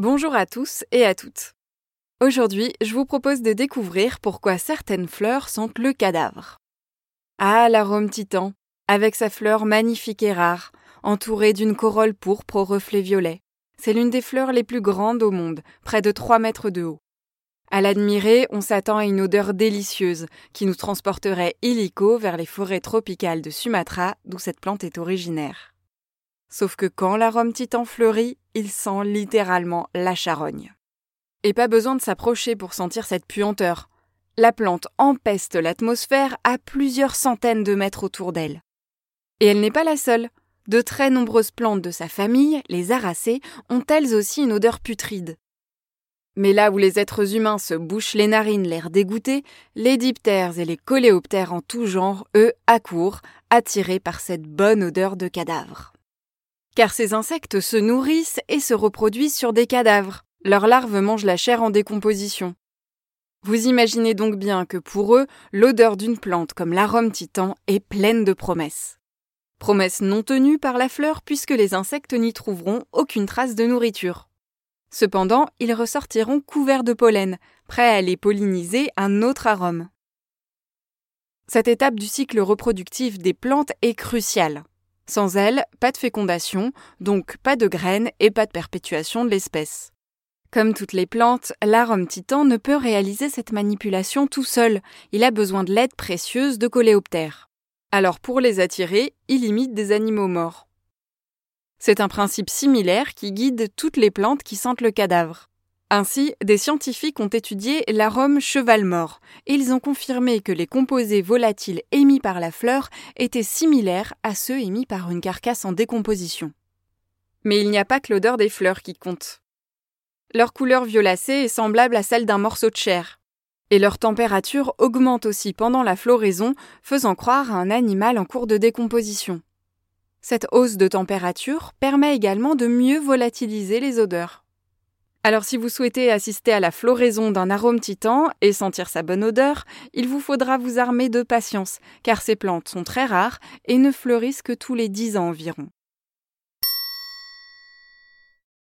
Bonjour à tous et à toutes. Aujourd'hui, je vous propose de découvrir pourquoi certaines fleurs sentent le cadavre. Ah, l'arôme titan, avec sa fleur magnifique et rare, entourée d'une corolle pourpre aux reflets violets. C'est l'une des fleurs les plus grandes au monde, près de 3 mètres de haut. À l'admirer, on s'attend à une odeur délicieuse qui nous transporterait illico vers les forêts tropicales de Sumatra, d'où cette plante est originaire. Sauf que quand l'arôme titan fleurit, il sent littéralement la charogne. Et pas besoin de s'approcher pour sentir cette puanteur. La plante empeste l'atmosphère à plusieurs centaines de mètres autour d'elle. Et elle n'est pas la seule. De très nombreuses plantes de sa famille, les aracées, ont elles aussi une odeur putride. Mais là où les êtres humains se bouchent les narines l'air dégoûté, les diptères et les coléoptères en tout genre, eux, accourent, attirés par cette bonne odeur de cadavre. Car ces insectes se nourrissent et se reproduisent sur des cadavres. Leurs larves mangent la chair en décomposition. Vous imaginez donc bien que pour eux, l'odeur d'une plante comme l'arôme titan est pleine de promesses. Promesses non tenues par la fleur puisque les insectes n'y trouveront aucune trace de nourriture. Cependant, ils ressortiront couverts de pollen, prêts à aller polliniser un autre arôme. Cette étape du cycle reproductif des plantes est cruciale. Sans elle, pas de fécondation, donc pas de graines et pas de perpétuation de l'espèce. Comme toutes les plantes, l'arôme titan ne peut réaliser cette manipulation tout seul, il a besoin de l'aide précieuse de coléoptères. Alors pour les attirer, il imite des animaux morts. C'est un principe similaire qui guide toutes les plantes qui sentent le cadavre. Ainsi, des scientifiques ont étudié l'arôme cheval mort et ils ont confirmé que les composés volatiles émis par la fleur étaient similaires à ceux émis par une carcasse en décomposition. Mais il n'y a pas que l'odeur des fleurs qui compte. Leur couleur violacée est semblable à celle d'un morceau de chair. Et leur température augmente aussi pendant la floraison, faisant croire à un animal en cours de décomposition. Cette hausse de température permet également de mieux volatiliser les odeurs. Alors si vous souhaitez assister à la floraison d'un arôme titan et sentir sa bonne odeur, il vous faudra vous armer de patience, car ces plantes sont très rares et ne fleurissent que tous les 10 ans environ.